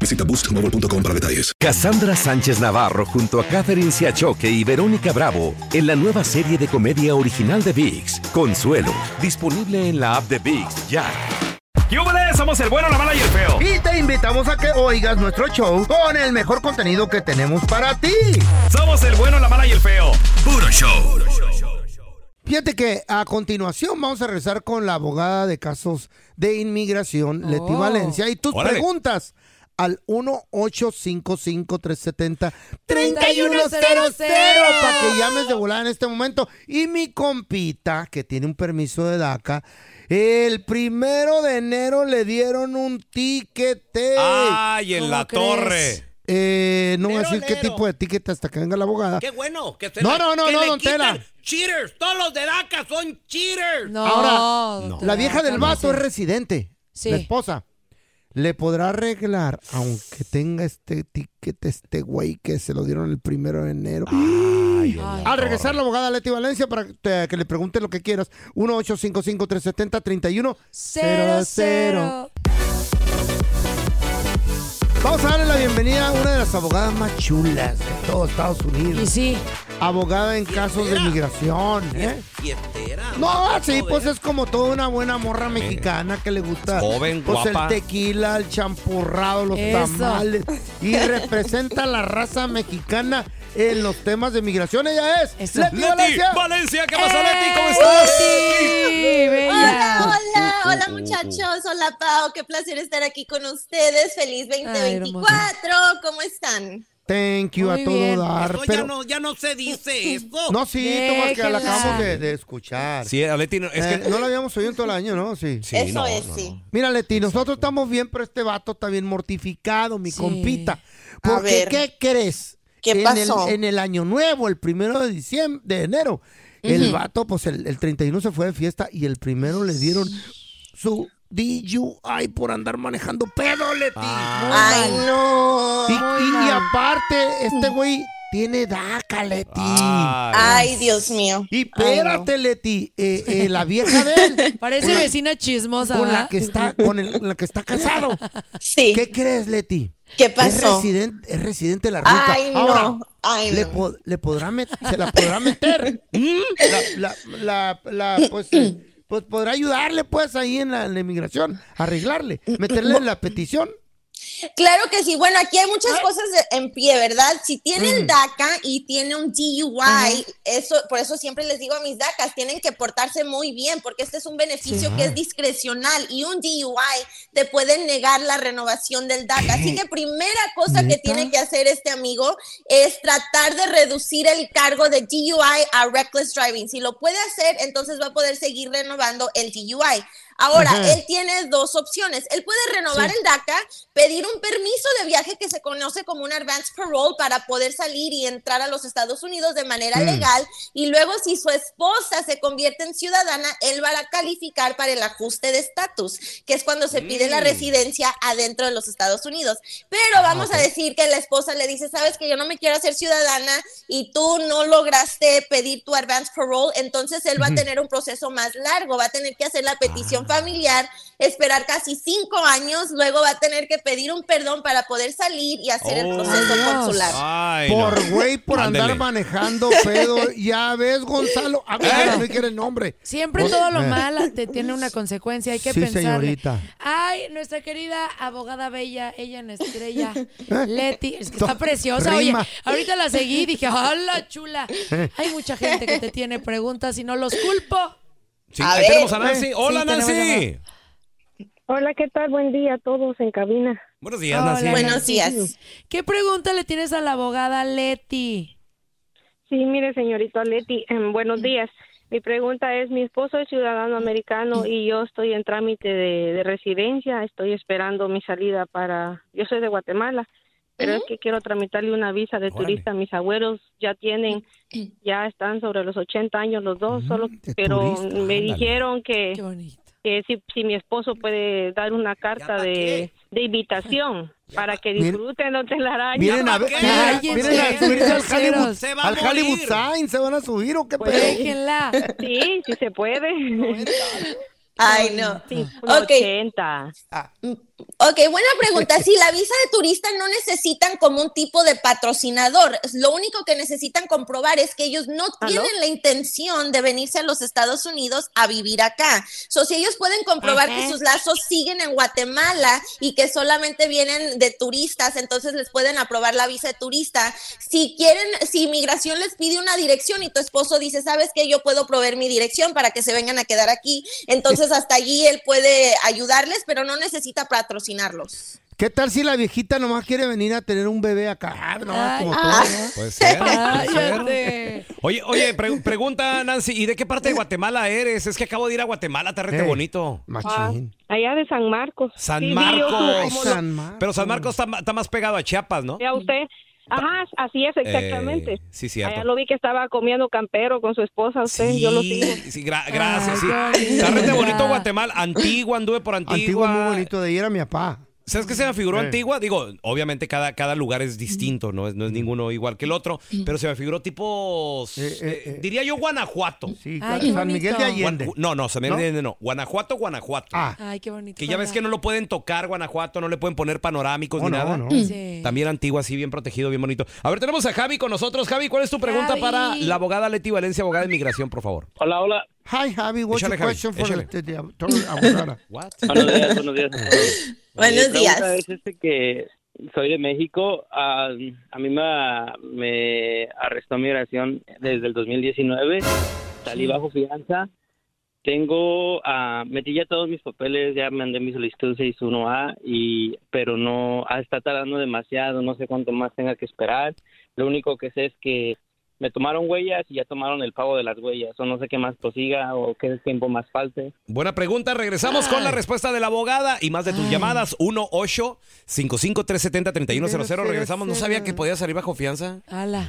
Visita boostmobile.com para detalles. Cassandra Sánchez Navarro junto a Catherine Siachoque y Verónica Bravo en la nueva serie de comedia original de VIX, Consuelo, disponible en la app de VIX ya. ¡Yúbales! Somos el bueno, la mala y el feo. Y te invitamos a que oigas nuestro show con el mejor contenido que tenemos para ti. Somos el bueno, la mala y el feo. Puro show. Fíjate que a continuación vamos a regresar con la abogada de casos de inmigración, Leti Oh. Valencia, y tus Órale. preguntas al 1-855-370-3100 3100. para que llames de volada en este momento. Y mi compita, que tiene un permiso de DACA, el primero de enero le dieron un tiquete. ¡Ay, en ¿Cómo la crees? torre! Eh, no voy a decir qué tipo de ticket hasta que venga la abogada. Qué bueno. Que se No, la- no, no, que no, le don Tela. Cheaters. Todos los de DACA son cheaters. No, Ahora, doctor, La vieja del vato es residente. Sí. La esposa. Le podrá arreglar, aunque tenga este ticket, este güey que se lo dieron el primero de enero. Ay. Al regresar la abogada Leti Valencia para que, te- que le pregunte lo que quieras. 1-855-370-3100. Cero, cero. Vamos a darle la bienvenida a una de las abogadas más chulas de todo Estados Unidos. Y sí, Abogada en casos de migración. ¿eh? Fiestera. No, sí, pues ¿eh? es como toda una buena morra mexicana que le gusta. Joven, pues guapa. el tequila, el champurrado, los Eso. tamales. Y representa a la raza mexicana en los temas de migración. Ella es Eso. Leti Leti, Valencia. Valencia, ¿qué pasó, Leti? ¿Cómo ¡Eh! estás? Sí, bella. Hola, hola, hola muchachos, hola Pau, qué placer estar aquí con ustedes, feliz 2024, ¿cómo están? Thank you Muy a todo bien. dar. Eso Pero, ya, no, ya no se dice eso. no, sí, Tomás, que la acabamos de, de escuchar. Sí, a Leti, no, es Eh, que... no la habíamos oído en todo el año, ¿no? Sí. Sí, Eso no, es, no, sí. no. Mira, Leti, nosotros estamos bien, pero este vato está bien mortificado, mi Sí. compita. A Porque, ver. ¿qué crees? ¿Qué en pasó? El, en el año nuevo, el primero de diciembre, de enero, el vato, pues el, el 31 se fue de fiesta y el primero le dieron su DUI por andar manejando pedo, Leti. Ay, no. y, y- y aparte, este güey tiene DACA, Leti. Ay. Ay, Dios mío. Y Ay, no. espérate, Leti, eh, eh, la vieja de él, Parece vecina chismosa, con la que está, con el- la que está casado. Sí. ¿Qué crees, Leti? ¿Qué Es pasó? residente, es residente de la ruta. Ay, Ahora, no. Ay, le, no. po- le podrá se la podrá meter. ¿Mm? La, la, la, la, pues, eh, pues podrá ayudarle, pues, ahí en la, en inmigración, arreglarle, meterle la petición. Claro que sí. Bueno, aquí hay muchas cosas en pie, ¿verdad? Si tiene el DACA y tiene un DUI, eso, por eso siempre les digo a mis DACAs, tienen que portarse muy bien, porque este es un beneficio que es discrecional y un DUI te pueden negar la renovación del DACA. Así que primera cosa que tiene que hacer este amigo es tratar de reducir el cargo de DUI a reckless driving. Si lo puede hacer, entonces va a poder seguir renovando el DUI. Ahora, Ajá. él tiene dos opciones. Él puede renovar el DACA, pedir un permiso de viaje que se conoce como un advance parole para poder salir y entrar a los Estados Unidos de manera legal. Y luego, si su esposa se convierte en ciudadana, él va a calificar para el ajuste de estatus, que es cuando se pide la residencia adentro de los Estados Unidos. Pero vamos a decir que la esposa le dice, sabes que yo no me quiero hacer ciudadana y tú no lograste pedir tu advance parole, entonces él va a tener un proceso más largo, va a tener que hacer la petición familiar, esperar casi cinco años, luego va a tener que pedir un perdón para poder salir y hacer el Oh. proceso Dios. consular. Ay, Por no. güey, por andar manejando pedo. Ya ves, Gonzalo. A ver, ¿Eh? no quiere el nombre. Siempre Pues, todo lo eh. malo te tiene una consecuencia, hay que Sí, pensar. señorita. Ay, nuestra querida abogada bella, ella en estrella, ¿Eh? Leti, es que está preciosa. rima. Oye, ahorita la seguí y dije, ¡hola, chula! ¿Eh? Hay mucha gente que te tiene preguntas y no los culpo. Sí, A ahí ver. tenemos a Nancy. Hola, Sí, Nancy. Hola, ¿qué tal? Buen día a todos en cabina. Buenos días, Hola, Nancy. Buenos días. ¿Qué pregunta le tienes a la abogada Leti? Sí, mire, señorita Leti, em, buenos días. Mi pregunta es, mi esposo es ciudadano americano y yo estoy en trámite de, de residencia, estoy esperando mi salida para, yo soy de Guatemala, pero es que quiero tramitarle una visa de Órale. turista. Mis abuelos ya tienen, ya están sobre los 80 años los dos, solo, de pero turista, me ándale. dijeron que, que si, si mi esposo puede dar una carta de, de invitación para que disfruten los telarañas. Miren a ver, miren, miren a subirse al. Hollywood, Se va a al Hollywood. Sign. ¿Se van a subir o qué Pues, pedo? Déjenla. Sí, sí se puede. Ay, no. Sí, Ok. 80. Ok, buena pregunta. Si la visa de turista no necesitan como un tipo de patrocinador, lo único que necesitan comprobar es que ellos no ¿Aló? tienen la intención de venirse a los Estados Unidos a vivir acá. So, si ellos pueden comprobar que sus lazos siguen en Guatemala y que solamente vienen de turistas, entonces les pueden aprobar la visa de turista. Si quieren, si inmigración les pide una dirección y tu esposo dice, sabes que yo puedo proveer mi dirección para que se vengan a quedar aquí, entonces hasta allí él puede ayudarles, pero no necesita patrocinarlos. ¿Qué tal si la viejita nomás quiere venir a tener un bebé acá? Ah, No, Ay, como ah. todo, ¿no? Puede ser. puede ser. Cállate. Oye, oye, pre- pregunta, Nancy, ¿y de qué parte de Guatemala eres? Es que acabo de ir a Guatemala, te rete bonito. Machín. Ah, allá de San Marcos. San Sí, Marcos. San Marcos. Pero San Marcos está, está más pegado a Chiapas, ¿no? Vea usted. Ajá, así es, exactamente. Eh, sí, cierto. Allá lo vi que estaba comiendo campero con su esposa, usted, yo lo sigo. sí, gra- gracias, Ay, sí. Está bonito Guatemala. Antigua, anduve por Antigua. Antigua, muy bonito. De ahí era mi papá. ¿Sabes qué se me figuró Eh. Antigua? Digo, obviamente cada, cada lugar es distinto, no es, no es ninguno igual que el otro, pero se me figuró tipo, Eh, eh, eh. diría yo Guanajuato. Sí, claro, San Miguel de. Allende. Guan- no, no, se me ¿No? entiende, no. Guanajuato, Guanajuato. Ah, Ay, qué bonito. que ya ves que no lo pueden tocar Guanajuato, no le pueden poner panorámicos oh, ni no, nada. no. Sí. También Antigua, así bien protegido, bien bonito. A ver, tenemos a Javi con nosotros. Javi, ¿cuál es tu pregunta Javi. para la abogada Leti Valencia, abogada de inmigración, por favor? Hola, hola. Hi, Javi. What's Échale, your Javi, question for the, the? What? Buenos días, buenos días. Buenos Mi días. es este que soy de México. ah, a mí me, me arrestó migración desde el 2019. Salí bajo fianza. Tengo, ah, metí ya todos mis papeles, ya mandé mi solicitud 61A, y, pero no, ah, está tardando demasiado, no sé cuánto más tenga que esperar. Lo único que sé es que me tomaron huellas y ya tomaron el pago de las huellas, o no sé qué más prosiga o qué tiempo más falte. Buena pregunta. Regresamos con la respuesta de la abogada y más de tus Ay. llamadas. 1-855-370-3100. Regresamos. No sabía que podía salir bajo fianza. Ala.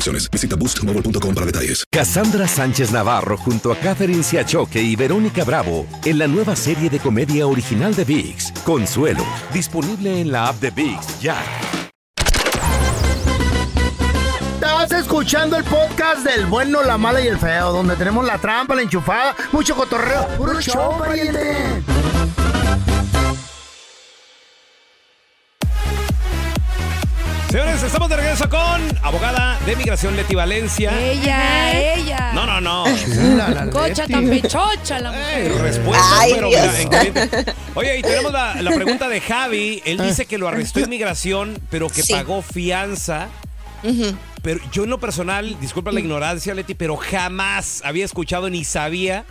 Visita boostmobile.com para detalles. Cassandra Sánchez Navarro junto a Catherine Siachoque y Verónica Bravo en la nueva serie de comedia original de VIX, Consuelo, disponible en la app de VIX ya. Estás escuchando el podcast del bueno, la mala y el feo, donde tenemos la trampa, la enchufada, mucho cotorreo. ¡Puro show, pariente! Señores, estamos de regreso con abogada de migración Leti Valencia. Ella, ella. No, no, no. Cocha tan pechocha la mujer. Respuestas, Ay, pero Dios. mira, en caliente. Oye, y tenemos la, la pregunta de Javi. Él dice que lo arrestó inmigración, pero que Sí. pagó fianza. Pero yo en lo personal, disculpa la ignorancia, Leti, pero jamás había escuchado ni sabía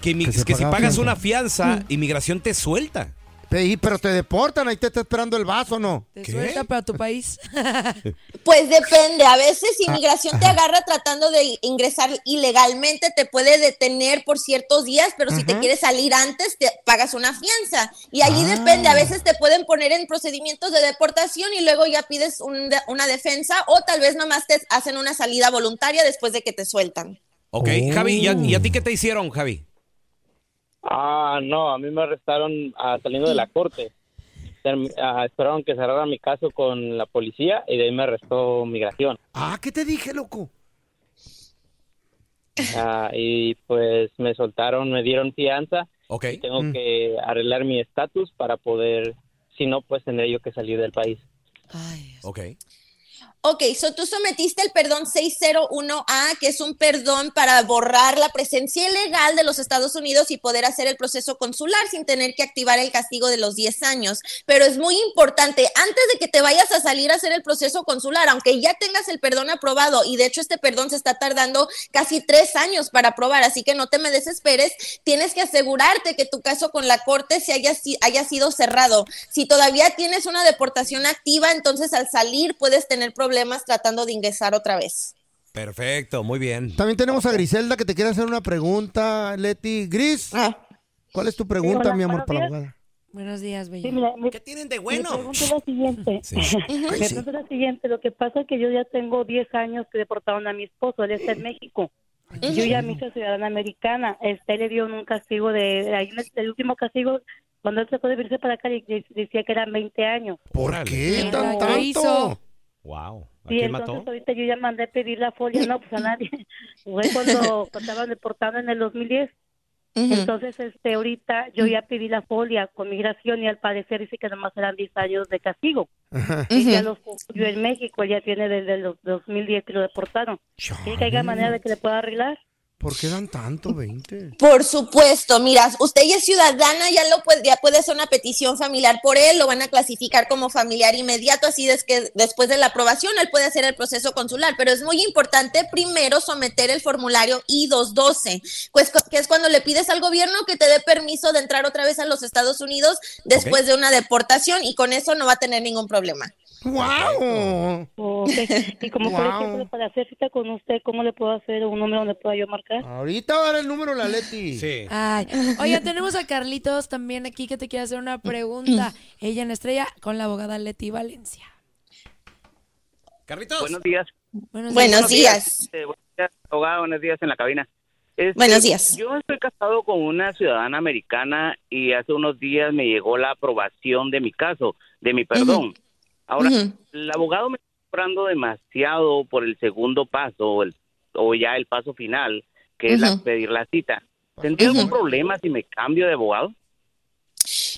que, mi- Que se que si pagas fianza. una fianza, inmigración te suelta. Ey, pero te deportan, ahí te está esperando el vaso, ¿no? Te ¿Qué? suelta para tu país. Pues depende, a veces Ah, inmigración te agarra tratando de ingresar ilegalmente, te puede detener por ciertos días, pero si te quieres salir antes, te pagas una fianza. Y allí Ah. depende, a veces te pueden poner en procedimientos de deportación y luego ya pides un de- una defensa o tal vez nomás te hacen una salida voluntaria después de que te sueltan. Ok, Oh. Javi, ¿y a, y a ti qué te hicieron, Javi? Ah, no, a mí me arrestaron ah, saliendo de la corte. Term- ah, esperaron que cerrara mi caso con la policía y de ahí me arrestó migración. Ah, ¿qué te dije, loco? Ah, y pues me soltaron, me dieron fianza. Ok. Tengo Mm. que arreglar mi estatus para poder, si no, pues tendré yo que salir del país. Ay, Ok. Ok, so tú sometiste el perdón 601A, que es un perdón para borrar la presencia ilegal de los Estados Unidos y poder hacer el proceso consular sin tener que activar el castigo de los 10 años. Pero es muy importante, antes de que te vayas a salir a hacer el proceso consular, aunque ya tengas el perdón aprobado, y de hecho este perdón se está tardando casi tres años para aprobar, así que no te me desesperes, tienes que asegurarte que tu caso con la corte se haya, haya sido cerrado. Si todavía tienes una deportación activa, entonces al salir puedes tener problemas tratando de ingresar otra vez. Perfecto, muy bien. También tenemos a Griselda que te quiere hacer una pregunta, Leti. Gris, Ah, ¿cuál es tu pregunta, hola, mi amor, buenos para la días. abogada? buenos días, Sí, bella. mira, mi, ¿Qué tienen de mi bueno? pregunta es la siguiente. Sí. Mi pregunta es la siguiente. Lo que pasa es que yo ya tengo 10 años que deportaron a mi esposo. Él está en México. Yo ya me hice ciudadana americana. Este le dio un castigo de... ahí el, último castigo, cuando él trató de venirse para acá, de- de- decía que eran 20 años. ¿Por qué Mira, tan tanto? Wow. ¿A Sí, quién entonces mató? ahorita yo ya mandé a pedir la folia. No, pues a nadie. Fue cuando estaban deportando en el 2010. ujú. Entonces, este, ahorita yo ya pedí la folia con migración y al parecer dice que nomás eran 10 años de castigo. Y ya los cumplió en México, ya tiene desde el 2010 que lo deportaron. ¿Cree que haya manera de que le pueda arreglar? ¿Por qué dan tanto, 20? Por supuesto, mira, usted ya es ciudadana, ya lo puede, ya puede hacer una petición familiar por él, lo van a clasificar como familiar inmediato, así es que después de la aprobación él puede hacer el proceso consular, pero es muy importante primero someter el formulario I-212, pues, que es cuando le pides al gobierno que te dé permiso de entrar otra vez a los Estados Unidos después de una deportación y con eso no va a tener ningún problema. ¡Wow! Ok. Y como por ejemplo, para hacer cita con usted, ¿cómo le puedo hacer un número donde pueda yo marcar? Ahorita va a dar el número la Leti. Sí. Ay, oye, tenemos a Carlitos también aquí que te quiere hacer una pregunta. Ella en estrella con la abogada Leti Valencia. Carlitos. Buenos días. Buenos Buenos días. Eh, buenos días, abogado, buenos días en la cabina. Este, Buenos días. Yo estoy casado con una ciudadana americana y hace unos días me llegó la aprobación de mi caso, de mi perdón. Ahora, el abogado me está cobrando demasiado por el segundo paso o, el- o ya el paso final, que es la- pedir la cita. ¿Tendría algún Ujú. problema si me cambio de abogado?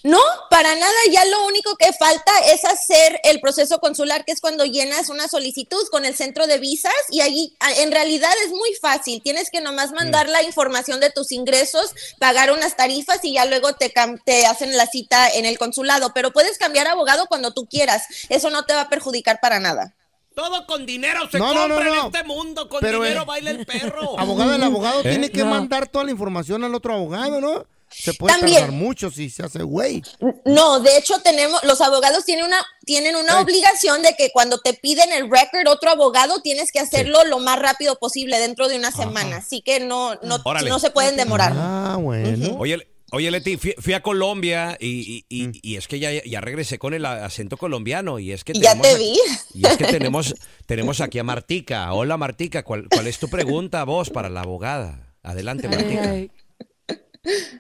No, para nada, ya lo único que falta es hacer el proceso consular, que es cuando llenas una solicitud con el centro de visas y allí en realidad es muy fácil, tienes que nomás mandar la información de tus ingresos, pagar unas tarifas y ya luego te, te hacen la cita en el consulado, pero puedes cambiar abogado cuando tú quieras, eso no te va a perjudicar para nada. Todo con dinero se No, no, compra no, no. en este mundo. Con Pero, dinero eh, baila el perro. Abogada, el abogado ¿Eh? tiene que No. mandar toda la información al otro abogado, ¿no? Se puede También. tardar mucho si se hace güey. No, de hecho tenemos, los abogados tienen una, tienen una obligación de que cuando te piden el record otro abogado tienes que hacerlo lo más rápido posible dentro de una semana, así que no, no, no se pueden demorar. Ah, bueno. Oye, oye Leti, fui, fui a Colombia y, y- y- y es que ya, ya regresé con el acento colombiano y es que Ya te aquí- vi. Y es que tenemos, tenemos aquí a Martica. Hola Martica, ¿cuál, cuál es tu pregunta vos para la abogada? Adelante Martica. Ay,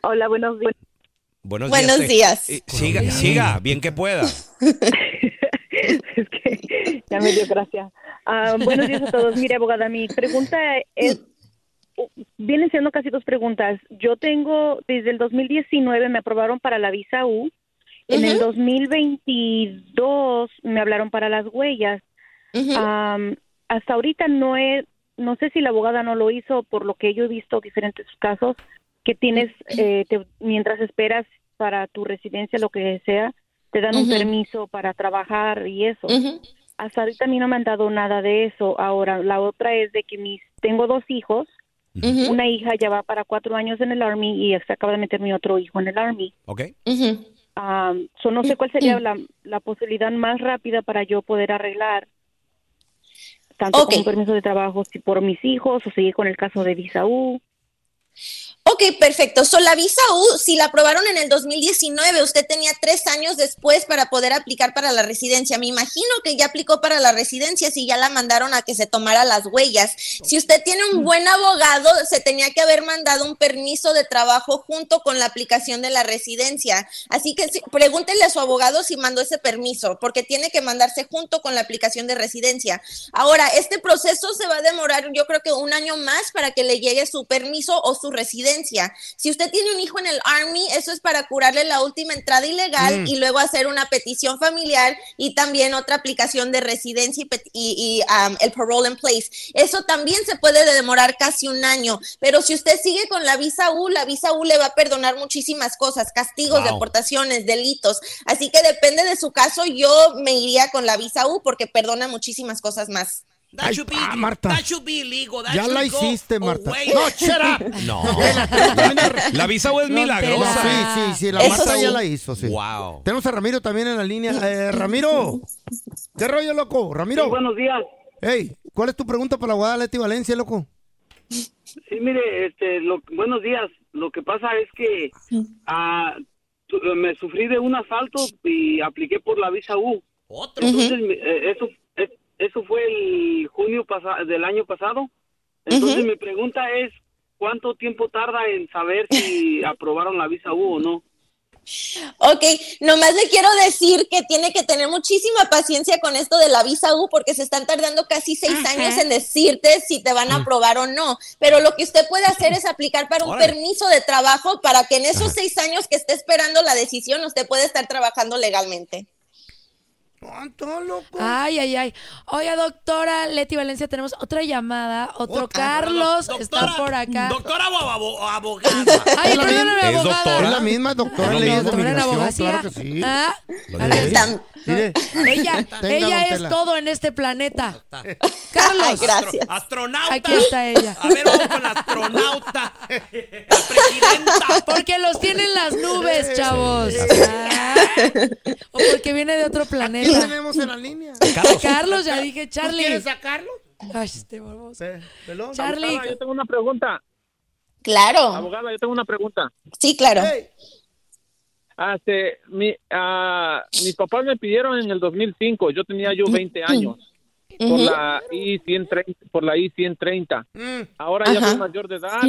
Hola, buenos días. Buenos, Buenos días. eh, siga, siga, bien que pueda. es que ya me dio gracia. Ah, buenos días a todos. Mire, abogada, mi pregunta es, vienen siendo casi dos preguntas. Yo tengo, desde el 2019 me aprobaron para la visa U. En el Ujú. 2022 me hablaron para las huellas. Am, hasta ahorita no he, no sé si la abogada no lo hizo, por lo que yo he visto diferentes casos, que tienes, eh, te- mientras esperas para tu residencia, lo que sea, te dan un permiso para trabajar y eso. Hasta ahorita a mí no me han dado nada de eso. Ahora, la otra es de que mis, tengo dos hijos. Una hija ya va para cuatro años en el Army y se acaba de meter mi otro hijo en el Army. ¿Ok? Um, so no sé cuál sería la, la posibilidad más rápida para yo poder arreglar tanto Ok. con un permiso de trabajo si por mis hijos o seguir con el caso de visa U. Ok, perfecto. So, la visa U, si la aprobaron en el 2019, usted tenía tres años después para poder aplicar para la residencia. Me imagino que ya aplicó para la residencia si ya la mandaron a que se tomara las huellas. Si usted tiene un buen abogado, se tenía que haber mandado un permiso de trabajo junto con la aplicación de la residencia. Así que pregúntele a su abogado si mandó ese permiso, porque tiene que mandarse junto con la aplicación de residencia. Ahora, este proceso se va a demorar, yo creo que un año más para que le llegue su permiso o su residencia. Si usted tiene un hijo en el Army, eso es para curarle la última entrada ilegal Mm. y luego hacer una petición familiar y también otra aplicación de residencia y, y- y, um, el parole in place. Eso también se puede demorar casi un año, pero si usted sigue con la visa U, la visa U le va a perdonar muchísimas cosas, castigos, Wow. deportaciones, delitos. Así que depende de su caso, yo me iría con la visa U porque perdona muchísimas cosas más. That should be, ah, Marta. that should be illegal. That Ya should la hiciste, Marta. away. No, up. No. La visa U es milagrosa. Sí, sí, sí, la Marta sí. ya la hizo, sí. Wow. Tenemos a Ramiro también en la línea. Eh, Ramiro, ¿qué rollo, loco? Ramiro. Sí, buenos días. Hey, ¿cuál es tu pregunta para la Leti Valencia, loco? Sí, mire, este, lo- buenos días. Lo que pasa es que ah, tu- me sufrí de un asalto y apliqué por la visa U. Otro. Entonces, eh, eso, eso fue el junio del año pasado. Entonces, mi pregunta es, ¿cuánto tiempo tarda en saber si aprobaron la visa U o no? Ok, nomás le quiero decir que tiene que tener muchísima paciencia con esto de la visa U porque se están tardando casi seis años en decirte si te van a aprobar o no. Pero lo que usted puede hacer es aplicar para un permiso de trabajo para que en esos seis años que esté esperando la decisión usted puede estar trabajando legalmente. ¿Cuánto, loco? Ay, ay, ay. Oye, doctora Leti Valencia, tenemos otra llamada. Otro Otra. Carlos Doctora, está por acá. Doctora o abo- abogada. Ay, Es perdóname, misma- abogada. Es la misma doctora Es en lo leyes de mismo. Doctora en migración, abogacía. claro que sí. Ah, Lo a ver, de- Mire, ella, Tenga, ella es Tela. todo en este planeta. Carlos. Gracias. Astronauta. Aquí está ella. A ver, vamos con la astronauta. La presidenta. Porque los tiene en las nubes, chavos. Ah. O porque viene de otro ¿Qué tenemos en la línea? Carlos, ya dije, Charlie. quieres sacarlo? Ay, este. Pelón. Charlie. Abogada, yo tengo una pregunta. Claro. Abogada, yo tengo una pregunta. Sí, claro. Ah, este, mi, ah, mis papás me pidieron en el 2005, yo tenía yo 20 años, por Ujú. la I-130, por la I-130. Ahora ya Ajá. soy mayor de edad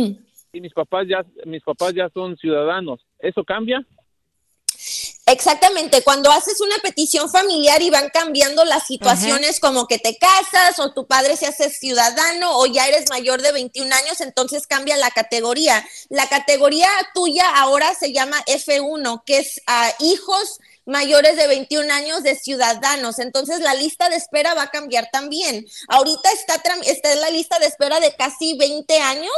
y mis papás ya, mis papás ya son ciudadanos. ¿Eso cambia? Exactamente, cuando haces una petición familiar y van cambiando las situaciones como que te casas o tu padre se hace ciudadano o ya eres mayor de 21 años, entonces cambia la categoría. La categoría tuya ahora se llama F1, que es a hijos mayores de 21 años de ciudadanos. Entonces la lista de espera va a cambiar también. Ahorita está, está en la lista de espera de casi 20 años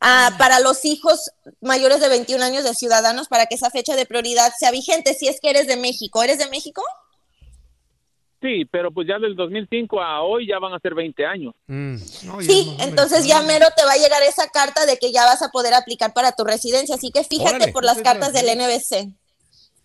ah, para los hijos mayores de 21 años de ciudadanos para que esa fecha de prioridad sea vigente si es que eres de México. ¿Eres de México? Sí, pero pues ya del 2005 a hoy ya van a ser 20 años. Sí, entonces ya mero te va a llegar esa carta de que ya vas a poder aplicar para tu residencia. Así que fíjate Órale. por las cartas del NBC.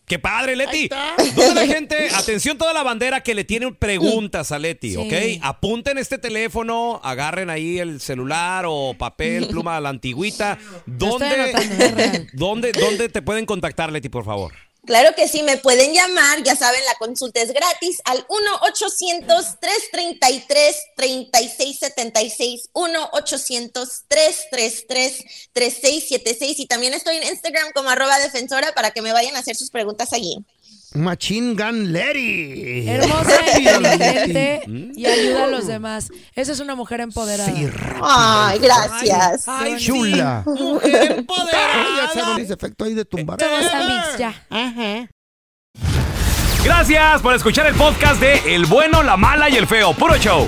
¡Qué padre, Leti! ¿Dónde la gente? Atención toda la bandera que le tiene preguntas a Leti, Sí. ¿ok? Apunten este teléfono, agarren ahí el celular o papel, pluma a la antigüita. ¿Dónde, ¿dónde, ¿Dónde te pueden contactar, Leti, por favor? Claro que sí, me pueden llamar, ya saben, la consulta es gratis al 1-800-333-3676, 1-800-333-3676 y también estoy en Instagram como arroba defensora para que me vayan a hacer sus preguntas allí. Machine Gun Letty. Hermosa, inteligente y ayuda a los demás. Esa es una mujer empoderada. Ay, gracias. Ay, chula. Mujer empoderada. Ya saben ese efecto ahí de tumbar. Somos amigas ya. Ajá. Gracias por escuchar el podcast de El bueno, la mala y el feo. Puro show.